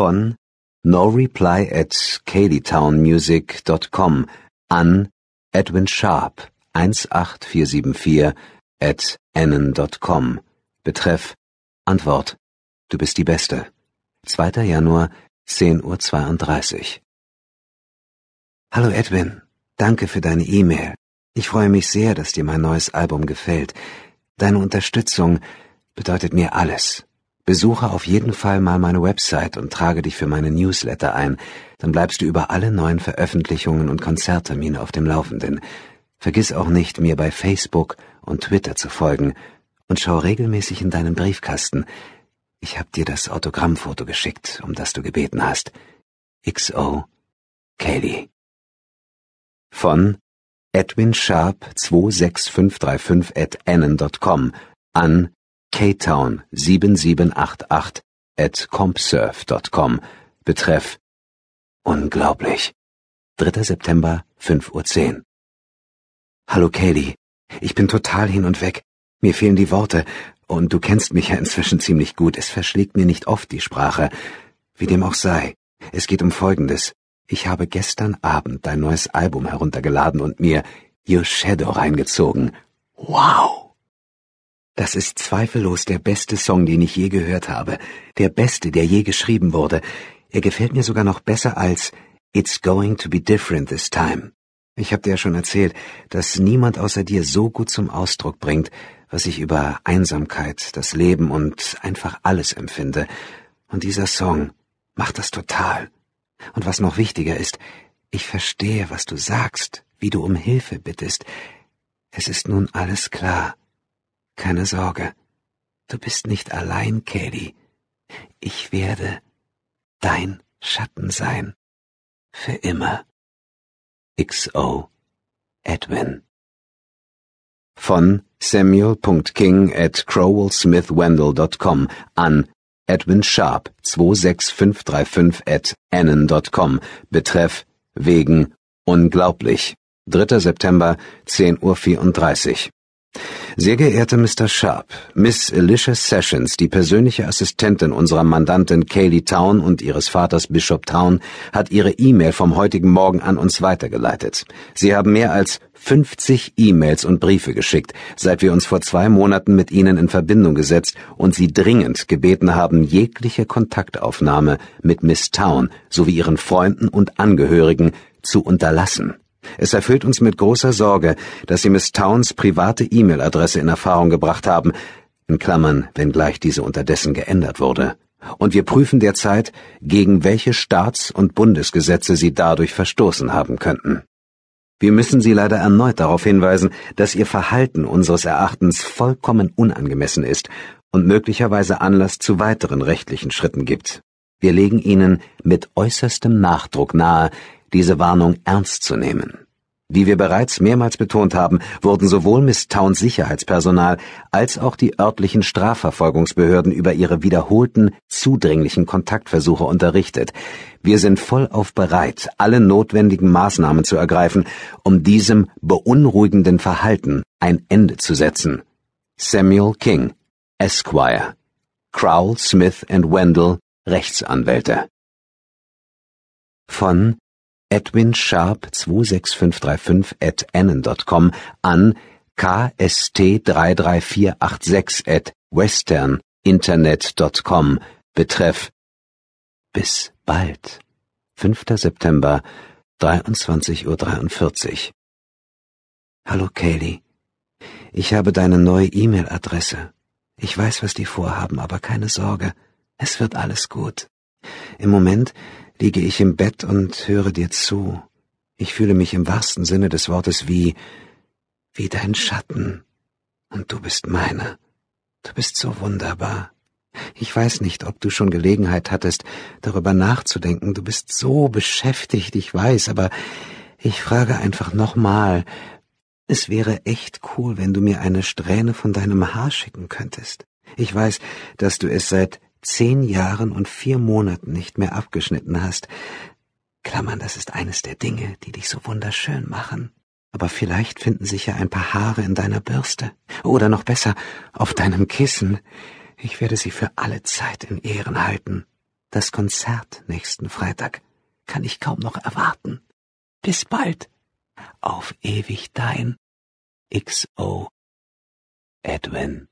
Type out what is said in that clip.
Von no reply at cadytownmusic.com an Edwin Sharp 18474 at nn.com. Betreff Antwort. Du bist die Beste. 2. Januar, 10.32 Uhr. Hallo Edwin, danke für deine E-Mail. Ich freue mich sehr, dass dir mein neues Album gefällt. Deine Unterstützung bedeutet mir alles. Besuche auf jeden Fall mal meine Website und trage dich für meine Newsletter ein, dann bleibst du über alle neuen Veröffentlichungen und Konzerttermine auf dem Laufenden. Vergiss auch nicht, mir bei Facebook und Twitter zu folgen und schau regelmäßig in deinen Briefkasten. Ich hab dir das Autogrammfoto geschickt, um das du gebeten hast. XO Kelly. Von Edwin Sharp 26535 at annon.com an ktown 7788 at compsurf.com. Betreff Unglaublich. 3. September, 5.10 Uhr. Hallo Kaylee. Ich bin total hin und weg. Mir fehlen die Worte, und du kennst mich ja inzwischen ziemlich gut. Es verschlägt mir nicht oft die Sprache. Wie dem auch sei. Es geht um Folgendes. Ich habe gestern Abend dein neues Album heruntergeladen und mir Your Shadow reingezogen. Wow! Das ist zweifellos der beste Song, den ich je gehört habe. Der beste, der je geschrieben wurde. Er gefällt mir sogar noch besser als It's going to be different this time. Ich habe dir ja schon erzählt, dass niemand außer dir so gut zum Ausdruck bringt, was ich über Einsamkeit, das Leben und einfach alles empfinde. Und dieser Song macht das total. Und was noch wichtiger ist, ich verstehe, was du sagst, wie du um Hilfe bittest. Es ist nun alles klar. Keine Sorge. Du bist nicht allein, Katie. Ich werde dein Schatten sein. Für immer. XO Edwin von Samuel.king at crowellsmithwendell.com an Edwin Sharp 26535 at annon.com Betreff wegen unglaublich 3. September 10.34 Uhr sehr geehrter Mr. Sharp, Miss Alicia Sessions, die persönliche Assistentin unserer Mandantin Kaylee Town und ihres Vaters Bishop Town, hat ihre E-Mail vom heutigen Morgen an uns weitergeleitet. Sie haben mehr als 50 E-Mails und Briefe geschickt, seit wir uns vor zwei Monaten mit ihnen in Verbindung gesetzt und sie dringend gebeten haben, jegliche Kontaktaufnahme mit Miss Town sowie ihren Freunden und Angehörigen zu unterlassen. Es erfüllt uns mit großer Sorge, dass Sie Miss Towns private E-Mail-Adresse in Erfahrung gebracht haben, in Klammern, wenngleich diese unterdessen geändert wurde. Und wir prüfen derzeit, gegen welche Staats- und Bundesgesetze Sie dadurch verstoßen haben könnten. Wir müssen Sie leider erneut darauf hinweisen, dass Ihr Verhalten unseres Erachtens vollkommen unangemessen ist und möglicherweise Anlass zu weiteren rechtlichen Schritten gibt. Wir legen Ihnen mit äußerstem Nachdruck nahe, diese Warnung ernst zu nehmen. Wie wir bereits mehrmals betont haben, wurden sowohl Miss Towns Sicherheitspersonal als auch die örtlichen Strafverfolgungsbehörden über ihre wiederholten, zudringlichen Kontaktversuche unterrichtet. Wir sind vollauf bereit, alle notwendigen Maßnahmen zu ergreifen, um diesem beunruhigenden Verhalten ein Ende zu setzen. Samuel King, Esquire. Crowell, Smith and Wendell, Rechtsanwälte. Von Edwin Sharp 26535 at annon.com an kst33486 at westerninternet.com betreff Bis bald. 5. September 23.43 Uhr. Hallo Kaylee. Ich habe deine neue E-Mail-Adresse. Ich weiß, was die vorhaben, aber keine Sorge. Es wird alles gut. Im Moment liege ich im Bett und höre dir zu. Ich fühle mich im wahrsten Sinne des Wortes wie, wie dein Schatten. Und du bist meine. Du bist so wunderbar. Ich weiß nicht, ob du schon Gelegenheit hattest, darüber nachzudenken. Du bist so beschäftigt, ich weiß, aber ich frage einfach nochmal. Es wäre echt cool, wenn du mir eine Strähne von deinem Haar schicken könntest. Ich weiß, dass du es seit zehn Jahren und vier Monaten nicht mehr abgeschnitten hast. Klammern, das ist eines der Dinge, die dich so wunderschön machen. Aber vielleicht finden sich ja ein paar Haare in deiner Bürste. Oder noch besser, auf deinem Kissen. Ich werde sie für alle Zeit in Ehren halten. Das Konzert nächsten Freitag kann ich kaum noch erwarten. Bis bald. Auf ewig dein XO Edwin.